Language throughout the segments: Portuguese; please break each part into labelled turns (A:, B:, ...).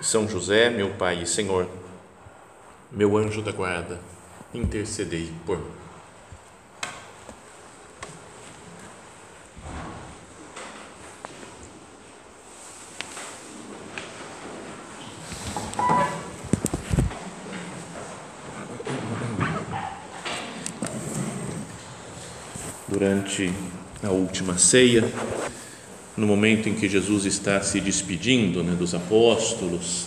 A: são José, meu Pai e Senhor, meu anjo da guarda, intercedei por mim. Durante a última ceia, no momento em que Jesus está se despedindo né, dos apóstolos,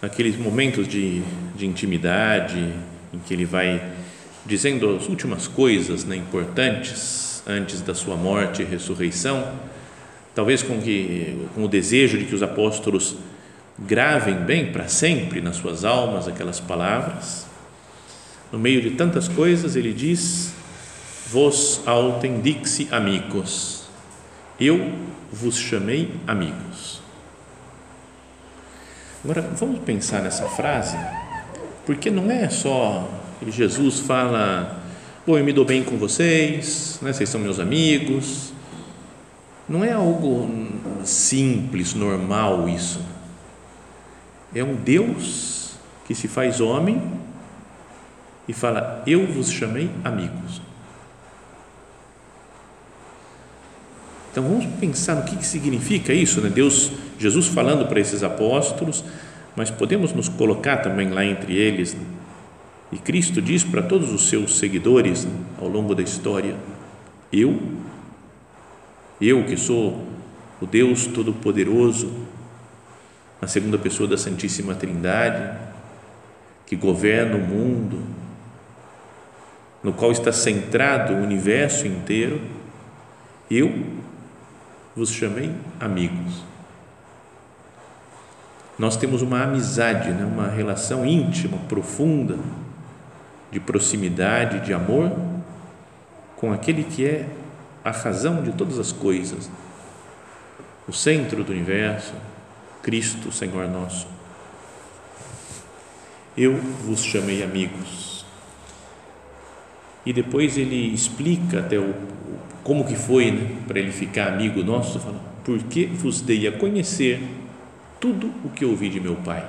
A: naqueles momentos de, de intimidade, em que ele vai dizendo as últimas coisas né, importantes antes da sua morte e ressurreição, talvez com, que, com o desejo de que os apóstolos gravem bem para sempre nas suas almas aquelas palavras. No meio de tantas coisas, ele diz: Vos autem amigos, eu vos chamei amigos. Agora, vamos pensar nessa frase, porque não é só Jesus fala, oh, eu me dou bem com vocês, né, vocês são meus amigos. Não é algo simples, normal isso. É um Deus que se faz homem e fala: Eu vos chamei amigos. Então vamos pensar no que, que significa isso, né? Deus, Jesus falando para esses apóstolos, mas podemos nos colocar também lá entre eles. Né? E Cristo diz para todos os seus seguidores né, ao longo da história: Eu, eu que sou o Deus Todo-Poderoso, a segunda pessoa da Santíssima Trindade, que governa o mundo, no qual está centrado o universo inteiro, eu vos chamei amigos. Nós temos uma amizade, né? uma relação íntima, profunda, de proximidade, de amor com aquele que é a razão de todas as coisas, o centro do universo, Cristo, Senhor nosso. Eu vos chamei amigos. E depois ele explica até o, como que foi né, para ele ficar amigo nosso, fala, porque vos dei a conhecer tudo o que ouvi de meu Pai.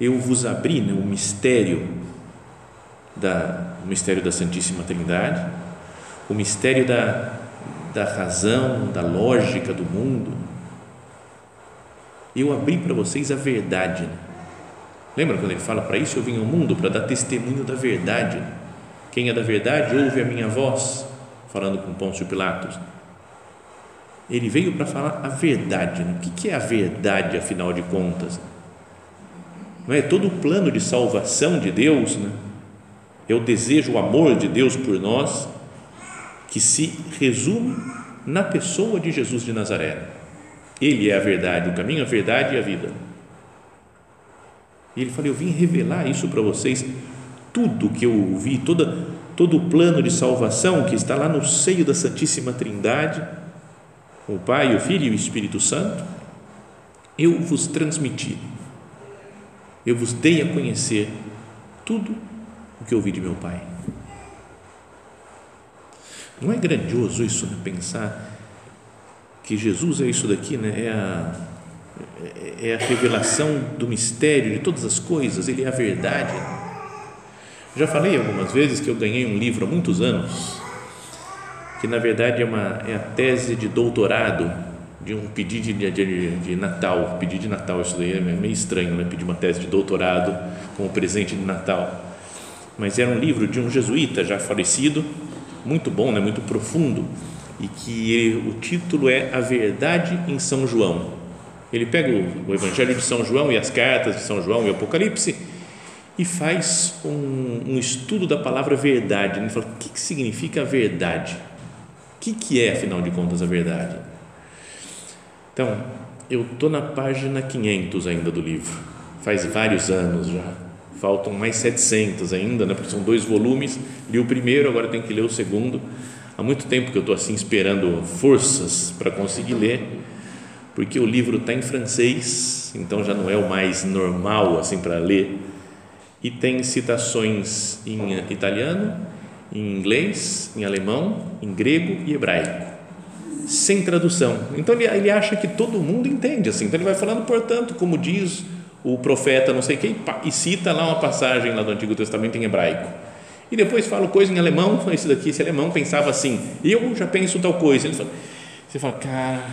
A: Eu vos abri né, o mistério da o mistério da Santíssima Trindade, o mistério da, da razão, da lógica do mundo. Eu abri para vocês a verdade. Né? Lembra quando ele fala para isso eu vim ao mundo para dar testemunho da verdade? Quem é da verdade ouve a minha voz, falando com Pôncio Pilatos. Ele veio para falar a verdade. O que é a verdade, afinal de contas? Não é todo o plano de salvação de Deus, né? é o desejo, o amor de Deus por nós, que se resume na pessoa de Jesus de Nazaré. Ele é a verdade, o caminho, a verdade e a vida. E ele falou: Eu vim revelar isso para vocês tudo que eu ouvi, toda, todo o plano de salvação que está lá no seio da Santíssima Trindade, o Pai, o Filho e o Espírito Santo, eu vos transmiti, eu vos dei a conhecer tudo o que ouvi de meu Pai. Não é grandioso isso, né? pensar que Jesus é isso daqui, né? é, a, é a revelação do mistério de todas as coisas, Ele é a verdade já falei algumas vezes que eu ganhei um livro há muitos anos, que na verdade é, uma, é a tese de doutorado de um pedido de, de, de Natal. Pedido de Natal, isso daí é meio estranho, né? Pedir uma tese de doutorado como presente de Natal. Mas era um livro de um jesuíta já falecido, muito bom, né? muito profundo, e que ele, o título é A Verdade em São João. Ele pega o, o Evangelho de São João e as cartas de São João e o Apocalipse e faz um, um estudo da palavra verdade. Ele fala, o que, que significa a verdade? O que, que é, afinal de contas, a verdade? Então, eu tô na página 500 ainda do livro. Faz vários anos já. Faltam mais 700 ainda, né? Porque são dois volumes. Li o primeiro, agora tenho que ler o segundo. Há muito tempo que eu estou assim esperando forças para conseguir ler, porque o livro está em francês, então já não é o mais normal assim para ler. E tem citações em italiano, em inglês, em alemão, em grego e hebraico sem tradução. Então ele, ele acha que todo mundo entende assim. Então ele vai falando, portanto, como diz o profeta, não sei quem, e cita lá uma passagem lá do Antigo Testamento em hebraico. E depois fala coisa em alemão, esse daqui, esse alemão pensava assim, eu já penso tal coisa. Ele fala, você fala, cara,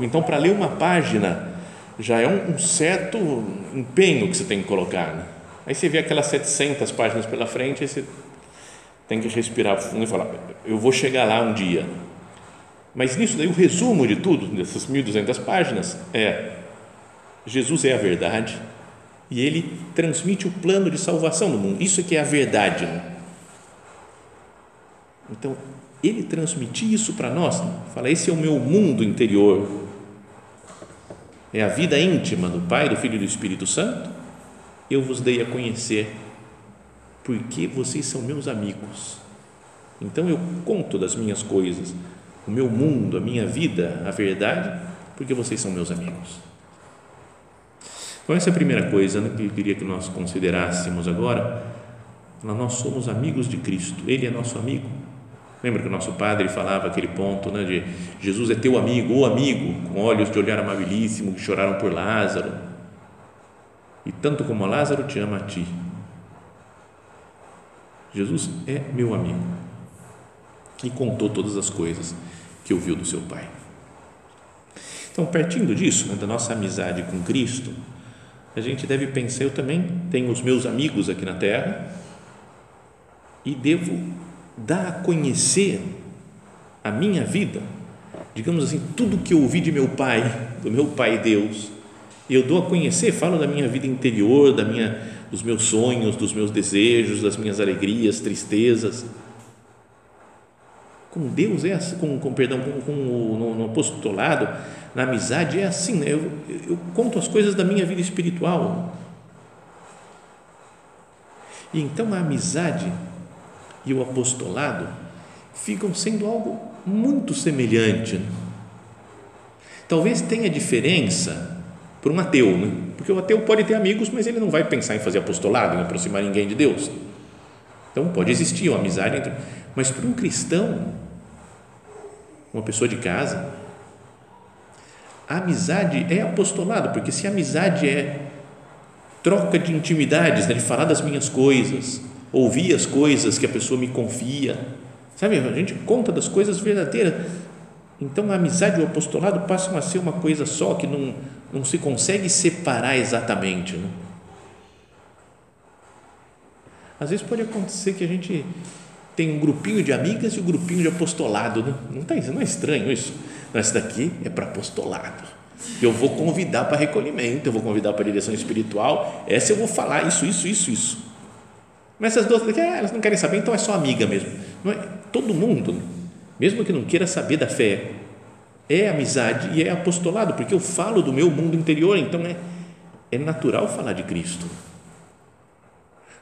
A: então para ler uma página já é um, um, certo empenho que você tem que colocar. Né? Aí você vê aquelas 700 páginas pela frente, aí você tem que respirar fundo e falar, eu vou chegar lá um dia mas nisso daí o resumo de tudo, dessas 1.200 páginas, é Jesus é a verdade e ele transmite o plano de salvação no mundo. Isso é que é a verdade. Né? Então, ele transmitir isso para nós, né? fala, esse é o meu mundo interior. É a vida íntima do Pai, do Filho e do Espírito Santo. Eu vos dei a conhecer porque vocês são meus amigos. Então eu conto das minhas coisas o meu mundo, a minha vida, a verdade, porque vocês são meus amigos. Então, essa é a primeira coisa né, que eu queria que nós considerássemos agora. Nós somos amigos de Cristo, Ele é nosso amigo. Lembra que o nosso padre falava aquele ponto né, de Jesus é teu amigo, ou amigo, com olhos de olhar amabilíssimo, que choraram por Lázaro. E tanto como Lázaro te ama a ti. Jesus é meu amigo. E contou todas as coisas que ouviu do seu Pai. Então, partindo disso, né, da nossa amizade com Cristo, a gente deve pensar: eu também tenho os meus amigos aqui na terra e devo dar a conhecer a minha vida, digamos assim, tudo que eu ouvi de meu Pai, do meu Pai Deus, eu dou a conhecer, falo da minha vida interior, da minha, dos meus sonhos, dos meus desejos, das minhas alegrias, tristezas com Deus é assim, com, com perdão, com, com o, no, no, apostolado, na amizade é assim, né? eu, eu conto as coisas da minha vida espiritual. E então a amizade e o apostolado ficam sendo algo muito semelhante. Né? Talvez tenha diferença para um ateu, né? porque o ateu pode ter amigos, mas ele não vai pensar em fazer apostolado, em aproximar ninguém de Deus. Então pode existir uma amizade entre, mas para um cristão uma pessoa de casa. A amizade é apostolado, porque se a amizade é troca de intimidades, né, de falar das minhas coisas, ouvir as coisas que a pessoa me confia, sabe? A gente conta das coisas verdadeiras. Então a amizade e o apostolado passam a ser uma coisa só que não, não se consegue separar exatamente. Né? Às vezes pode acontecer que a gente tem um grupinho de amigas e um grupinho de apostolado, né? não, tá, não é estranho isso? Não, daqui é para apostolado. Eu vou convidar para recolhimento, eu vou convidar para direção espiritual. Essa eu vou falar isso, isso, isso, isso. Mas essas duas ah, elas não querem saber, então é só amiga mesmo. Não é? Todo mundo, mesmo que não queira saber da fé, é amizade e é apostolado, porque eu falo do meu mundo interior, então é, é natural falar de Cristo.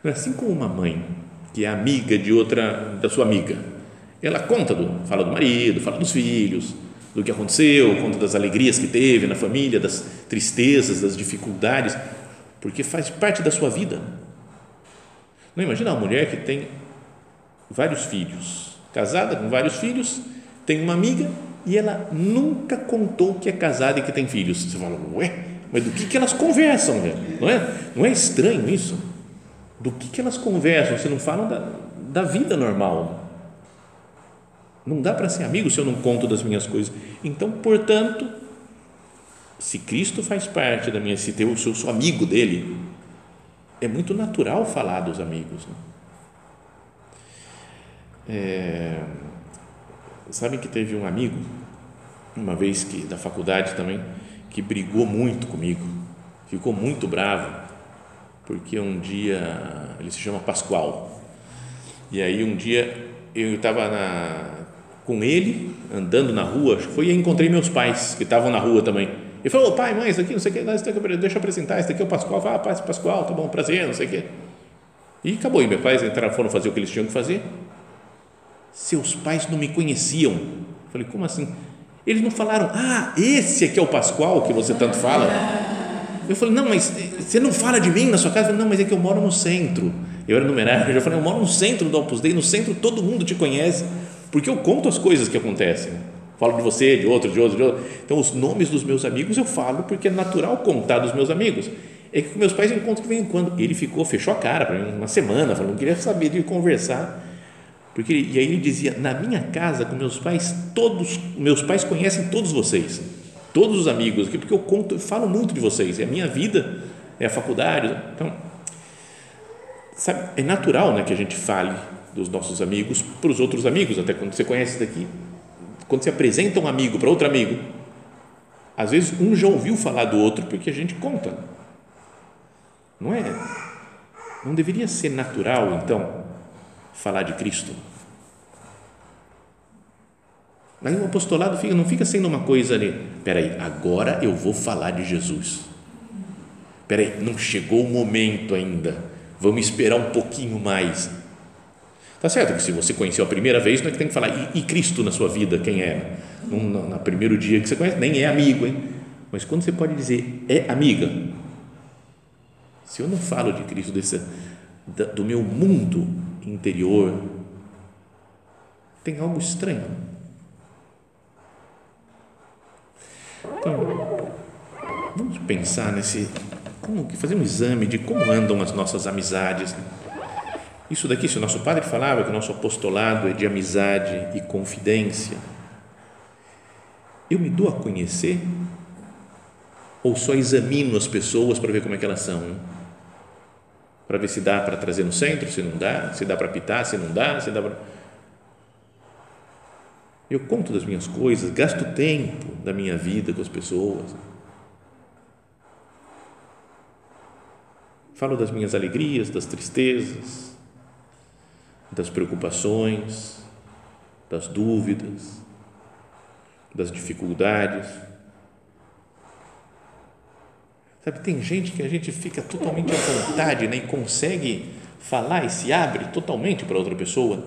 A: Assim como uma mãe que é amiga de outra, da sua amiga. Ela conta, do, fala do marido, fala dos filhos, do que aconteceu, conta das alegrias que teve na família, das tristezas, das dificuldades, porque faz parte da sua vida. Não imagina uma mulher que tem vários filhos, casada com vários filhos, tem uma amiga e ela nunca contou que é casada e que tem filhos. Você fala, ué, mas do que, que elas conversam? Não é, não é estranho isso? do que, que elas conversam, se não falam da, da vida normal. Não dá para ser amigo se eu não conto das minhas coisas. Então, portanto, se Cristo faz parte da minha, se eu sou amigo dele, é muito natural falar dos amigos. Né? É, que teve um amigo, uma vez que da faculdade também, que brigou muito comigo, ficou muito bravo porque um dia ele se chama Pascoal. E aí um dia eu estava com ele, andando na rua, foi e encontrei meus pais, que estavam na rua também. Ele falou, pai, mãe, isso aqui, não sei o que, deixa eu apresentar, isso aqui é o Pascoal. Falei, ah, pai, Pascoal, tá bom, prazer, não sei o que. E acabou, e meus pais entraram, foram fazer o que eles tinham que fazer. Seus pais não me conheciam. Falei, como assim? Eles não falaram, ah, esse aqui é o Pascoal que você tanto fala. Eu falei, não, mas você não fala de mim na sua casa? Falei, não, mas é que eu moro no centro. Eu era numerário, eu já falei, eu moro no centro do Opus Dei, no centro todo mundo te conhece, porque eu conto as coisas que acontecem. Falo de você, de outro, de outro, de outro. Então, os nomes dos meus amigos eu falo porque é natural contar dos meus amigos. É que meus pais encontro de vez em quando. Ele ficou, fechou a cara para mim uma semana, falou, não queria saber de conversar. Porque, e aí ele dizia, na minha casa, com meus pais, todos, meus pais conhecem todos vocês, todos os amigos, porque eu conto, eu falo muito de vocês, é a minha vida, é a faculdade. Então, sabe, é natural né, que a gente fale dos nossos amigos para os outros amigos, até quando você conhece daqui quando se apresenta um amigo para outro amigo, às vezes um já ouviu falar do outro porque a gente conta. Não é? Não deveria ser natural, então, falar de Cristo? Aí o apostolado fica, não fica sendo uma coisa ali, peraí, agora eu vou falar de Jesus. Peraí, não chegou o momento ainda, vamos esperar um pouquinho mais Tá certo que se você conheceu a primeira vez, não é que tem que falar, e, e Cristo na sua vida, quem é? No, no, no, primeiro dia que você conhece, nem é amigo, hein? Mas quando você pode dizer, é amiga, se eu não falo de Cristo, desse, do meu mundo interior, tem algo estranho. Então, vamos pensar nesse, como, fazer um exame de como andam as nossas amizades, isso daqui, se o nosso padre falava que o nosso apostolado é de amizade e confidência, eu me dou a conhecer ou só examino as pessoas para ver como é que elas são? Para ver se dá para trazer no centro, se não dá, se dá para pitar, se não dá, se dá para. Eu conto das minhas coisas, gasto tempo da minha vida com as pessoas. Falo das minhas alegrias, das tristezas, das preocupações, das dúvidas, das dificuldades. Sabe, tem gente que a gente fica totalmente à vontade né, e consegue falar e se abre totalmente para outra pessoa.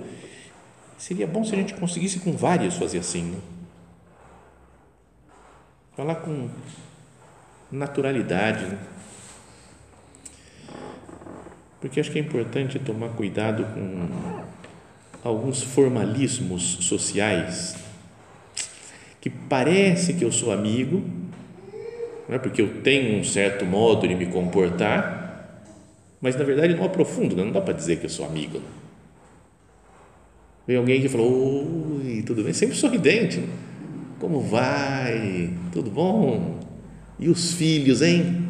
A: Seria bom se a gente conseguisse com várias fazer assim. Né? Falar com naturalidade. Né? Porque acho que é importante tomar cuidado com alguns formalismos sociais que parece que eu sou amigo, não é porque eu tenho um certo modo de me comportar, mas na verdade não aprofundo, né? não dá para dizer que eu sou amigo. Né? Vem alguém que falou, oi, tudo bem? Sempre sorridente. Né? Como vai? Tudo bom? E os filhos, hein?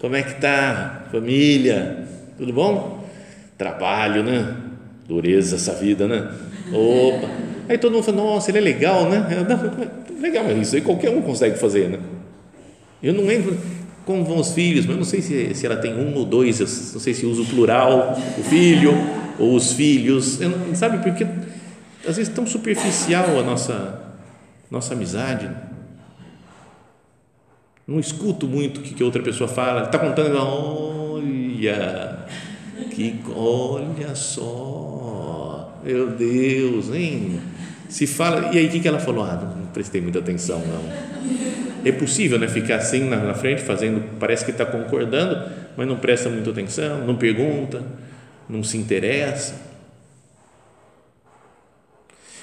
A: Como é que tá? Família? Tudo bom? Trabalho, né? Dureza essa vida, né? Opa! Aí todo mundo fala, nossa, ele é legal, né? legal, mas isso aí qualquer um consegue fazer, né? Eu não lembro como vão os filhos, mas eu não sei se, se ela tem um ou dois, eu não sei se usa o plural, o filho ou os filhos, eu não, sabe? Porque às vezes tão superficial a nossa, nossa amizade. Não escuto muito o que, que outra pessoa fala, está contando, olha, que olha só, meu Deus, hein? Se fala, e aí o que ela falou? Ah, não, prestei muita atenção, não. É possível, né? Ficar assim na, na frente, fazendo, parece que está concordando, mas não presta muita atenção, não pergunta, não se interessa.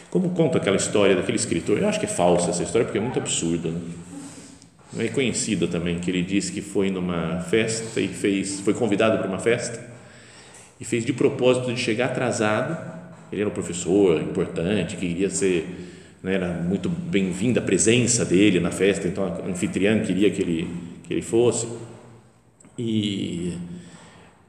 A: Como conta aquela história daquele escritor? Eu acho que é falsa essa história, porque é muito absurda. Né? É conhecida também, que ele disse que foi numa festa e fez, foi convidado para uma festa e fez de propósito de chegar atrasado. Ele era um professor importante, que queria ser, né, era muito bem-vinda a presença dele na festa, então a anfitriã queria que ele, que ele fosse. E,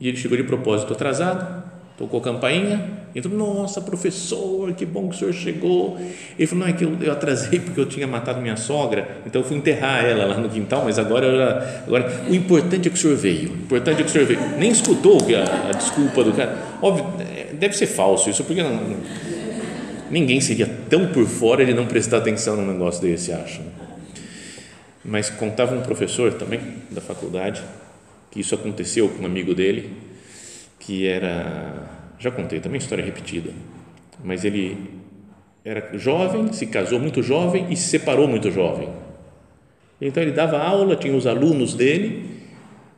A: e ele chegou de propósito atrasado, tocou a campainha, então, nossa, professor, que bom que o senhor chegou. Ele falou, não, é que eu, eu atrasei porque eu tinha matado minha sogra, então eu fui enterrar ela lá no quintal, mas agora, já, agora o importante é que o senhor veio, o importante é que o senhor veio. Nem escutou a, a desculpa do cara. Óbvio, é, deve ser falso isso, porque não, ninguém seria tão por fora de não prestar atenção num negócio desse, acho. Mas contava um professor também da faculdade que isso aconteceu com um amigo dele, que era, já contei também história repetida, mas ele era jovem, se casou muito jovem e se separou muito jovem. Então ele dava aula, tinha os alunos dele,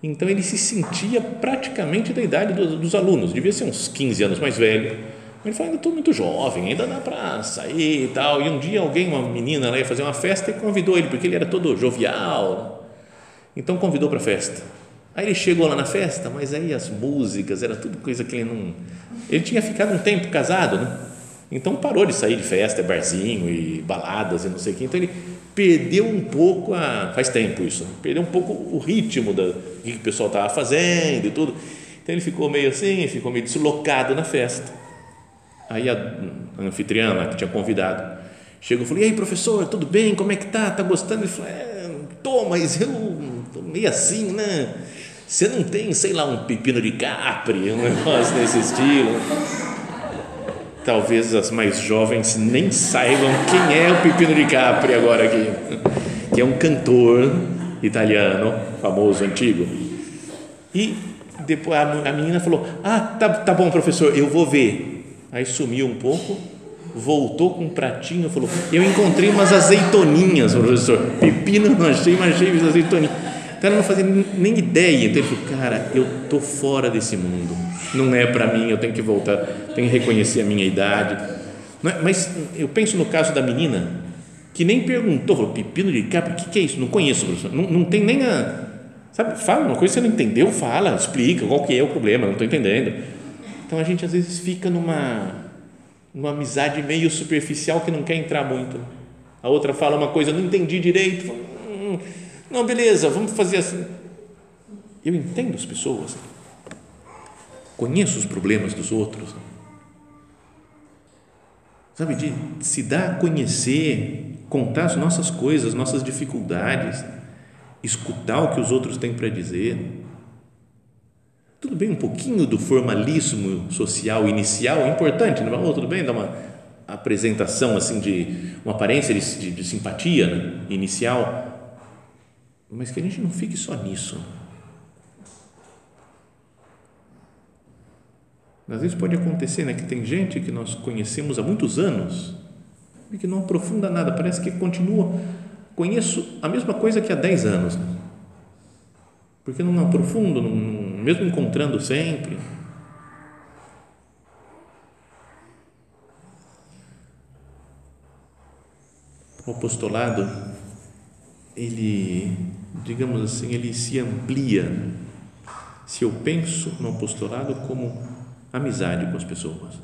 A: então ele se sentia praticamente da idade dos, dos alunos, devia ser uns 15 anos mais velho. Ele falou, ainda estou muito jovem, ainda dá para sair e tal. E um dia alguém, uma menina lá ia fazer uma festa e convidou ele, porque ele era todo jovial. Então convidou para a festa. Aí ele chegou lá na festa, mas aí as músicas, era tudo coisa que ele não. Ele tinha ficado um tempo casado, né? Então parou de sair de festa, barzinho e baladas e não sei o que. Então ele perdeu um pouco a. Faz tempo isso, né? perdeu um pouco o ritmo do que o pessoal estava fazendo e tudo. Então ele ficou meio assim, ficou meio deslocado na festa. Aí a, anfitriã que tinha convidado chegou e falou: E aí, professor, tudo bem? Como é que tá? Tá gostando? Ele falou: É, tô, mas eu tô meio assim, né? Você não tem, sei lá, um pepino de capri, um negócio desse estilo? Talvez as mais jovens nem saibam quem é o Pepino de Capri agora aqui, que é um cantor italiano, famoso, antigo. E depois a menina falou: Ah, tá, tá bom, professor, eu vou ver. Aí sumiu um pouco, voltou com um pratinho, falou: Eu encontrei umas azeitoninhas, professor. Pepino não achei, mas achei as azeitoninhas então ela não fazia nem ideia. Então ele falou: Cara, eu tô fora desse mundo. Não é para mim. Eu tenho que voltar. Tenho que reconhecer a minha idade. É? Mas eu penso no caso da menina que nem perguntou: falou, Pepino de capra, o que, que é isso? Não conheço, professor. Não, não tem nem a. Sabe, fala uma coisa que você não entendeu, fala, explica qual que é o problema. Não estou entendendo. Então a gente às vezes fica numa numa amizade meio superficial que não quer entrar muito. A outra fala uma coisa, não entendi direito. Hum, não, beleza, vamos fazer assim. Eu entendo as pessoas, conheço os problemas dos outros, sabe, de se dar a conhecer, contar as nossas coisas, nossas dificuldades, escutar o que os outros têm para dizer. Tudo bem, um pouquinho do formalismo social inicial é importante, não é? tudo bem, dá uma apresentação assim de uma aparência de, de, de simpatia né? inicial, mas que a gente não fique só nisso. Às vezes pode acontecer né, que tem gente que nós conhecemos há muitos anos e que não aprofunda nada, parece que continua, conheço a mesma coisa que há 10 anos, porque não aprofundo, não, mesmo encontrando sempre. O apostolado, ele digamos assim, ele se amplia se eu penso no apostolado como amizade com as pessoas.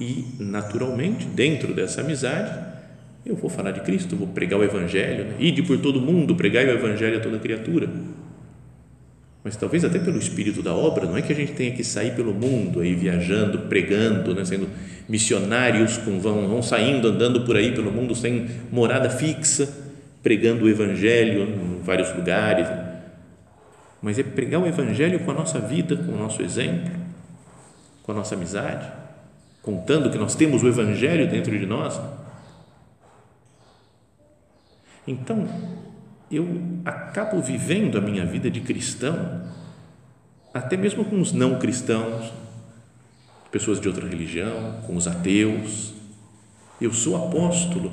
A: E, naturalmente, dentro dessa amizade, eu vou falar de Cristo, vou pregar o Evangelho, né? ide por todo mundo, pregar o Evangelho a toda criatura. Mas talvez até pelo espírito da obra, não é que a gente tenha que sair pelo mundo aí viajando, pregando, né? sendo missionários, com, vão, vão saindo, andando por aí pelo mundo sem morada fixa pregando o Evangelho em vários lugares, mas é pregar o Evangelho com a nossa vida, com o nosso exemplo, com a nossa amizade, contando que nós temos o Evangelho dentro de nós. Então, eu acabo vivendo a minha vida de cristão, até mesmo com os não cristãos, pessoas de outra religião, com os ateus. Eu sou apóstolo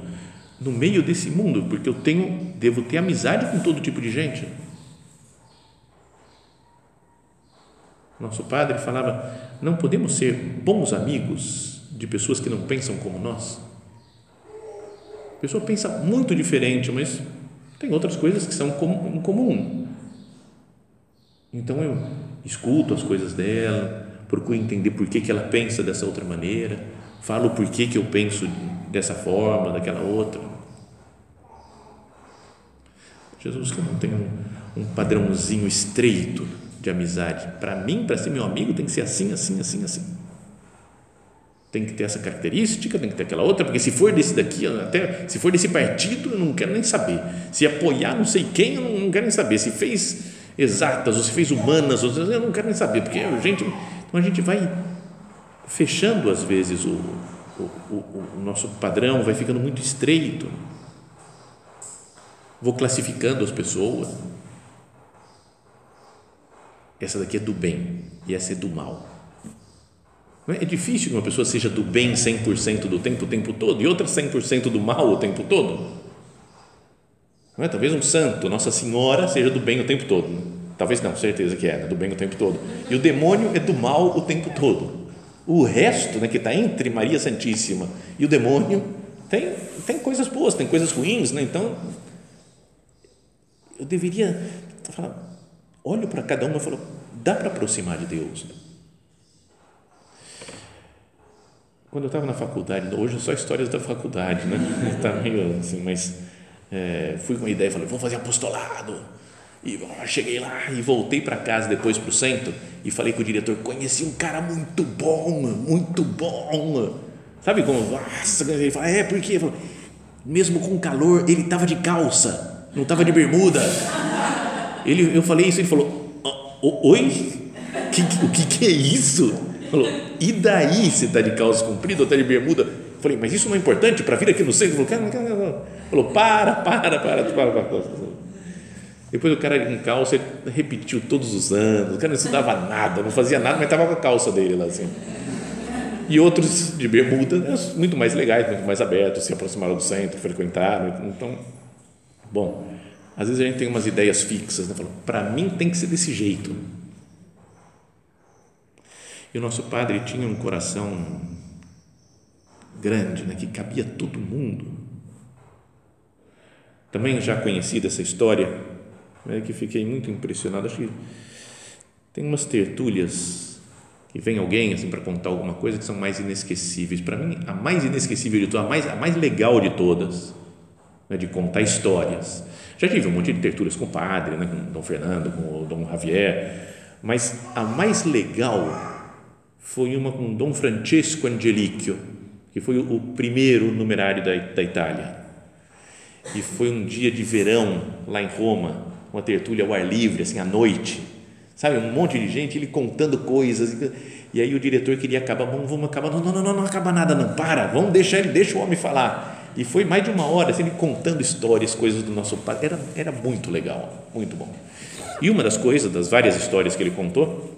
A: no meio desse mundo, porque eu tenho, devo ter amizade com todo tipo de gente. Nosso padre falava: não podemos ser bons amigos de pessoas que não pensam como nós. A pessoa pensa muito diferente, mas tem outras coisas que são em comum. Então eu escuto as coisas dela, procuro entender por que, que ela pensa dessa outra maneira, falo por que, que eu penso dessa forma, daquela outra. Jesus que não tem um, padrãozinho estreito de amizade. Para mim, para ser meu amigo, tem que ser assim, assim, assim, assim. Tem que ter essa característica, tem que ter aquela outra, porque se for desse daqui, até se for desse partido, eu não quero nem saber. Se apoiar não sei quem, eu não, não quero nem saber. Se fez exatas ou se fez humanas, eu não quero nem saber, porque gente, então a gente vai fechando às vezes o, o, o, o nosso padrão, vai ficando muito estreito. Vou classificando as pessoas. Essa daqui é do bem e essa é do mal. É? é difícil que uma pessoa seja do bem 100% do tempo, o tempo todo, e outra 100% do mal o tempo todo. Não é? Talvez um santo, Nossa Senhora, seja do bem o tempo todo. Talvez não, certeza que é, né? do bem o tempo todo. E o demônio é do mal o tempo todo. O resto, né, que está entre Maria Santíssima e o demônio, tem, tem coisas boas, tem coisas ruins. Né? Então, eu deveria falar, olho para cada uma e falo, dá para aproximar de Deus. Né? Quando eu estava na faculdade, hoje é só histórias da faculdade, né? Está meio assim, mas é, fui com a ideia, falei, vou fazer apostolado. E cheguei lá e voltei para casa depois para o centro e falei com o diretor, conheci um cara muito bom, muito bom. Sabe como? Nossa, ele fala, é, por quê? Mesmo com calor, ele estava de calça, não estava de bermuda. Ele, eu falei isso, ele falou, oi? Que, o que, que é isso? Falou, e daí você está de calça comprida ou está de bermuda? Falei, mas isso não é importante para vir aqui no centro? Falou, Falou, para, para, para, para, para. Depois o cara em calça repetiu todos os anos, o cara não estudava nada, não fazia nada, mas estava com a calça dele lá assim. E outros de bermuda, né, muito mais legais, muito mais abertos, se aproximaram do centro, frequentaram. Então, bom, às vezes a gente tem umas ideias fixas, né? para mim tem que ser desse jeito. E o nosso padre tinha um coração grande, né, que cabia todo mundo. Também já conhecida essa história, né, que fiquei muito impressionado. Acho que tem umas tertúlias que vem alguém assim para contar alguma coisa que são mais inesquecíveis. Para mim, a mais inesquecível de todas, a mais, a mais legal de todas, né, de contar histórias. Já tive um monte de tertúlias com o padre, né, com Dom Fernando, com o Dom Javier, mas a mais legal foi uma com Dom Francesco Angelicchio, que foi o primeiro numerário da, da Itália. E foi um dia de verão lá em Roma, uma tertúlia ao ar livre, assim, à noite. Sabe, um monte de gente, ele contando coisas. E aí o diretor queria acabar, vamos, vamos acabar. Não, não, não, não, acaba nada, não, para, vamos deixar ele, deixa o homem falar. E foi mais de uma hora, assim, ele contando histórias, coisas do nosso pai. Era, era muito legal, muito bom. E uma das coisas, das várias histórias que ele contou,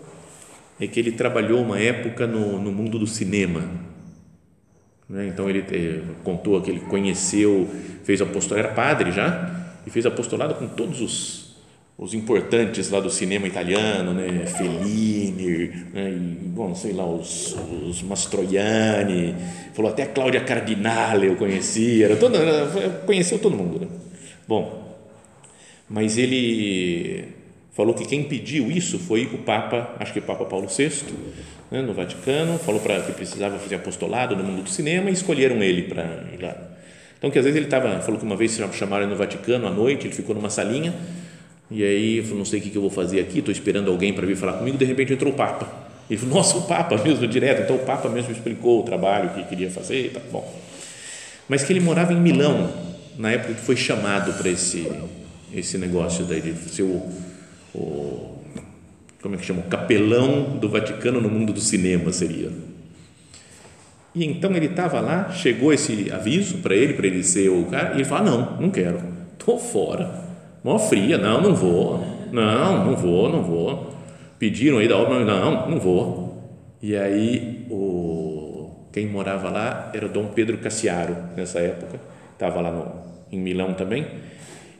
A: é que ele trabalhou uma época no, no mundo do cinema. Né? Então ele eh, contou que ele conheceu, fez apostolado, era padre já, e fez apostolado com todos os, os importantes lá do cinema italiano, né? Fellini, né? e, bom, sei lá, os, os Mastroianni, falou até a Cláudia Cardinale eu conhecia, era todo, conheceu todo mundo. Né? Bom, mas ele falou que quem pediu isso foi o Papa, acho que o Papa Paulo VI, né, no Vaticano, falou para que precisava fazer apostolado no mundo do cinema e escolheram ele para ir lá. Então, que às vezes ele estava, falou que uma vez chamaram ele no Vaticano à noite, ele ficou numa salinha e aí falou, não sei o que, eu vou fazer aqui, estou esperando alguém para vir falar comigo, de repente entrou o Papa. Ele falou, nossa, o Papa mesmo, direto. Então, o Papa mesmo explicou o trabalho que queria fazer, tá bom. Mas que ele morava em Milão, na época que foi chamado para esse, esse negócio daí de ser o o como é que chama? O capelão do Vaticano no mundo do cinema seria. E então ele estava lá, chegou esse aviso para ele, para ele ser o cara, e ele falou: Não, não quero, estou fora. Mó fria, não, não vou, não, não vou, não vou. Pediram aí da obra, não, não vou. E aí, o, quem morava lá era o Dom Pedro Cassiaro, nessa época, estava lá no, em Milão também,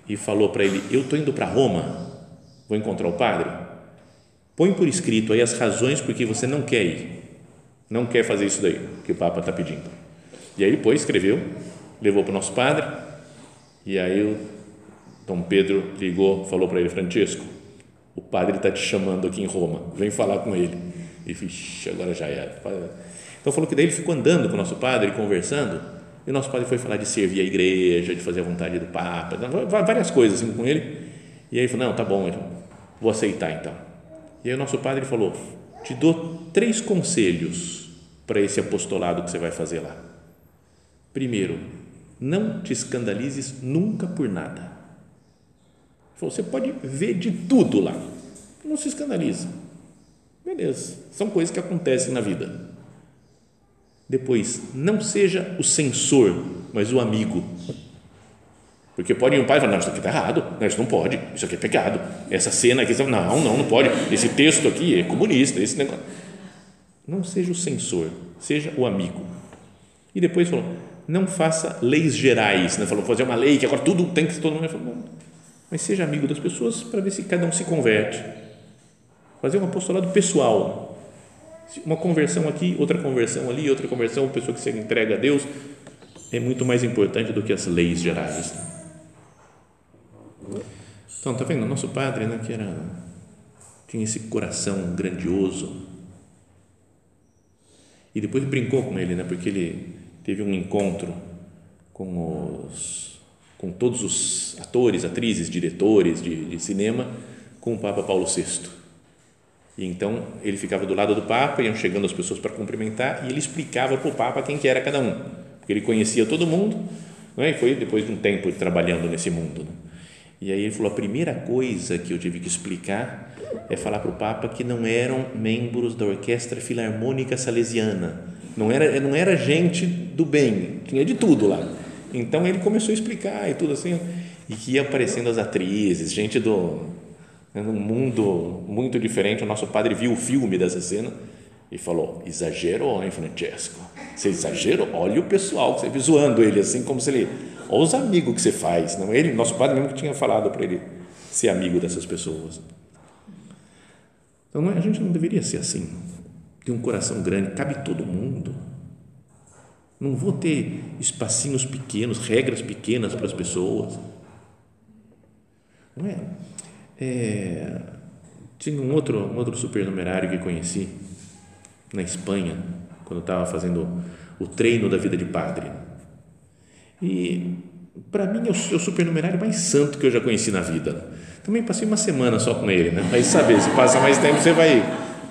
A: e falou para ele: Eu estou indo para Roma Vou encontrar o padre? Põe por escrito aí as razões por que você não quer ir, não quer fazer isso daí que o Papa está pedindo. E aí depois escreveu, levou para o nosso padre, e aí o Dom Pedro ligou, falou para ele, Francisco, o padre está te chamando aqui em Roma, vem falar com ele. E fixe, agora já era. Então falou que daí ele ficou andando com o nosso padre, conversando, e o nosso padre foi falar de servir a igreja, de fazer a vontade do Papa, várias coisas assim com ele. E aí ele falou, não, tá bom, então Vou aceitar então. E aí o nosso padre falou: Te dou três conselhos para esse apostolado que você vai fazer lá. Primeiro, não te escandalizes nunca por nada. Você pode ver de tudo lá, não se escandaliza. Beleza, são coisas que acontecem na vida. Depois, não seja o censor, mas o amigo. Porque pode ir um pai falar, não, isso aqui está errado, não, isso não pode, isso aqui é pecado, essa cena aqui, não, não, não pode, esse texto aqui é comunista, esse negócio. Não seja o censor, seja o amigo. E depois falou, não faça leis gerais, né? falou, fazer uma lei que agora tudo tem que todo mundo. Falou, mas seja amigo das pessoas para ver se cada um se converte. Fazer um apostolado pessoal, uma conversão aqui, outra conversão ali, outra conversão, uma pessoa que se entrega a Deus, é muito mais importante do que as leis gerais. Então, tá vendo? Nosso padre, né, que era, tinha esse coração grandioso. E depois brincou com ele, né, porque ele teve um encontro com os, com todos os atores, atrizes, diretores de, de cinema, com o Papa Paulo VI. E então ele ficava do lado do Papa, iam chegando as pessoas para cumprimentar e ele explicava para o Papa quem que era cada um, porque ele conhecia todo mundo, né? e foi depois de um tempo trabalhando nesse mundo. Né? E aí ele falou: a primeira coisa que eu tive que explicar é falar para o Papa que não eram membros da Orquestra Filarmônica Salesiana, não era, não era gente do bem, tinha de tudo lá. Então ele começou a explicar e tudo assim, e que ia aparecendo as atrizes, gente do né, num mundo muito diferente. O nosso padre viu o filme dessa cena e falou: exagerou, hein, Francesco? Você exagerou? Olha o pessoal que você viu zoando ele assim, como se ele. Olha os amigos que você faz. Não, ele, nosso padre mesmo que tinha falado para ele ser amigo dessas pessoas. Então a gente não deveria ser assim. Ter um coração grande, cabe todo mundo. Não vou ter espacinhos pequenos, regras pequenas para as pessoas. Não é? É, tinha um outro, um outro supernumerário que conheci na Espanha, quando estava fazendo o treino da vida de padre. E para mim é o, é o supernumerário mais santo que eu já conheci na vida. Também passei uma semana só com ele, né? Mas saber, se passa mais tempo você vai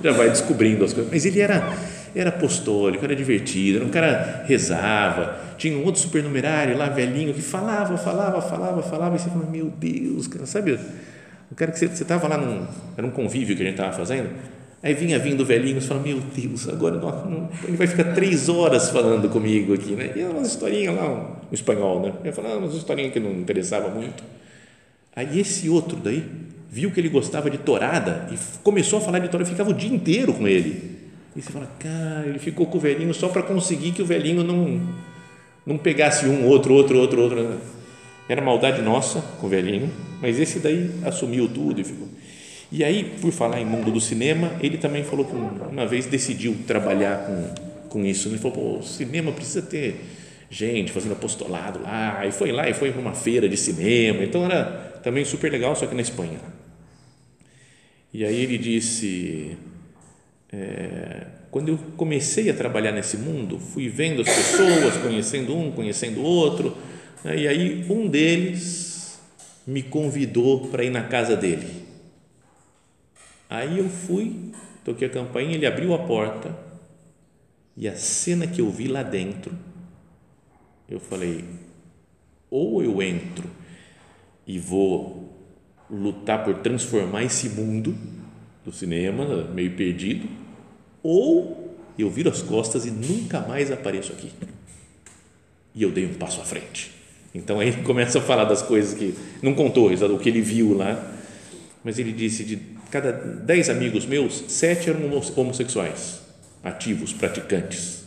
A: já vai descobrindo as coisas. Mas ele era era apostólico, era divertido, era um cara rezava. Tinha um outro supernumerário lá velhinho que falava, falava, falava, falava e você fala, meu Deus, cara, sabe? O cara que você estava lá num, era um convívio que a gente estava fazendo, aí vinha vindo o velhinho e fala, meu Deus, agora não, não, ele vai ficar três horas falando comigo aqui, né? E umas historinhas lá, um, um espanhol, né? Ele falava umas historinhas que não interessava muito. Aí esse outro daí viu que ele gostava de torada e começou a falar de torada, ficava o dia inteiro com ele. E você fala, cara, ele ficou com o velhinho só para conseguir que o velhinho não, não pegasse um, outro, outro, outro, outro. Era maldade nossa com o velhinho, mas esse daí assumiu tudo e ficou. E aí, por falar em mundo do cinema, ele também falou que uma vez decidiu trabalhar com, com isso. Ele falou: o cinema precisa ter gente fazendo apostolado lá. E foi lá e foi para uma feira de cinema. Então era também super legal, só que na Espanha. E aí ele disse: é, quando eu comecei a trabalhar nesse mundo, fui vendo as pessoas, conhecendo um, conhecendo outro né? E aí um deles me convidou para ir na casa dele. Aí eu fui, toquei a campainha, ele abriu a porta e a cena que eu vi lá dentro, eu falei: ou eu entro e vou lutar por transformar esse mundo do cinema, meio perdido, ou eu viro as costas e nunca mais apareço aqui. E eu dei um passo à frente. Então aí ele começa a falar das coisas que não contou, o que ele viu lá, mas ele disse de cada dez amigos meus, sete eram homossexuais, ativos, praticantes.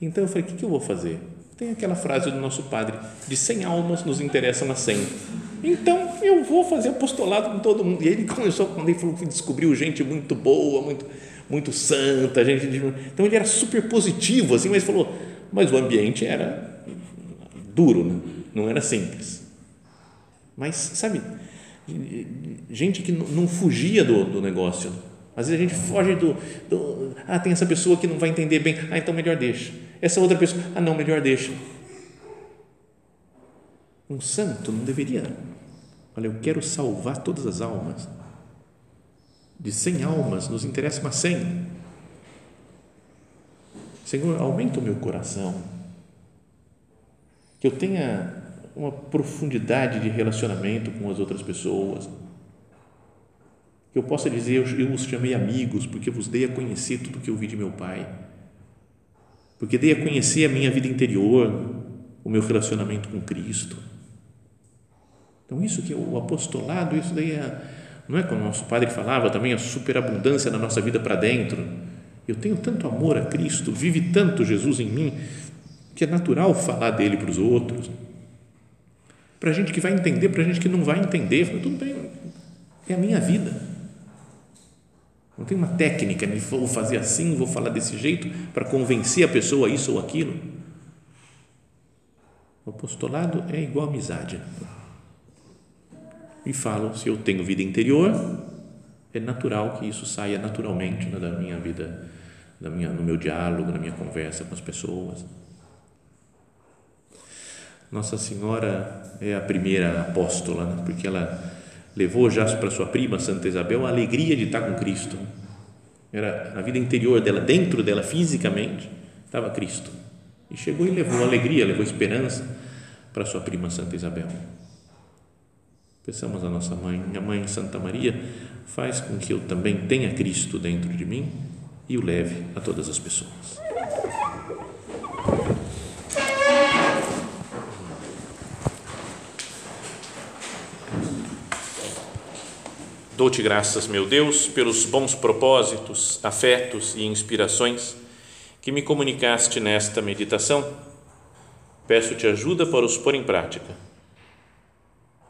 A: Então eu falei, o que, que eu vou fazer? Tem aquela frase do nosso padre, de cem almas nos interessam a cem. Então eu vou fazer apostolado com todo mundo. E aí ele começou, quando ele falou que descobriu gente muito boa, muito, muito santa, gente. Então ele era super positivo, assim, mas falou, mas o ambiente era duro, né? não era simples. Mas, sabe, gente que não fugia do, do negócio. Às vezes a gente foge do, do, Ah, tem essa pessoa que não vai entender bem. Ah, então melhor deixa. Essa outra pessoa. Ah, não, melhor deixa. Um santo não deveria. Olha, eu quero salvar todas as almas. De cem almas, nos interessa uma cem. Senhor, aumenta o meu coração que eu tenha uma profundidade de relacionamento com as outras pessoas, que eu possa dizer, eu, eu os chamei amigos porque vos dei a conhecer tudo que eu vi de meu Pai. porque dei a conhecer a minha vida interior, o meu relacionamento com Cristo. Então, isso que o apostolado, isso daí é, não é como o nosso padre falava também, a superabundância da nossa vida para dentro. Eu tenho tanto amor a Cristo, vive tanto Jesus em mim, que é natural falar dele para os outros. Para gente que vai entender, para gente que não vai entender, tudo bem, é a minha vida. Não tem uma técnica, vou fazer assim, vou falar desse jeito para convencer a pessoa a isso ou aquilo. O apostolado é igual a amizade. E falo, se eu tenho vida interior, é natural que isso saia naturalmente né, da minha vida, da minha, no meu diálogo, na minha conversa com as pessoas. Nossa Senhora é a primeira apóstola, né? porque ela levou já para sua prima Santa Isabel a alegria de estar com Cristo. Era a vida interior dela, dentro dela fisicamente, estava Cristo. E chegou e levou alegria, levou esperança para sua prima Santa Isabel. Peçamos a nossa mãe, minha mãe Santa Maria, faz com que eu também tenha Cristo dentro de mim e o leve a todas as pessoas. Dou-te graças, meu Deus, pelos bons propósitos, afetos e inspirações que me comunicaste nesta meditação. Peço-te ajuda para os pôr em prática.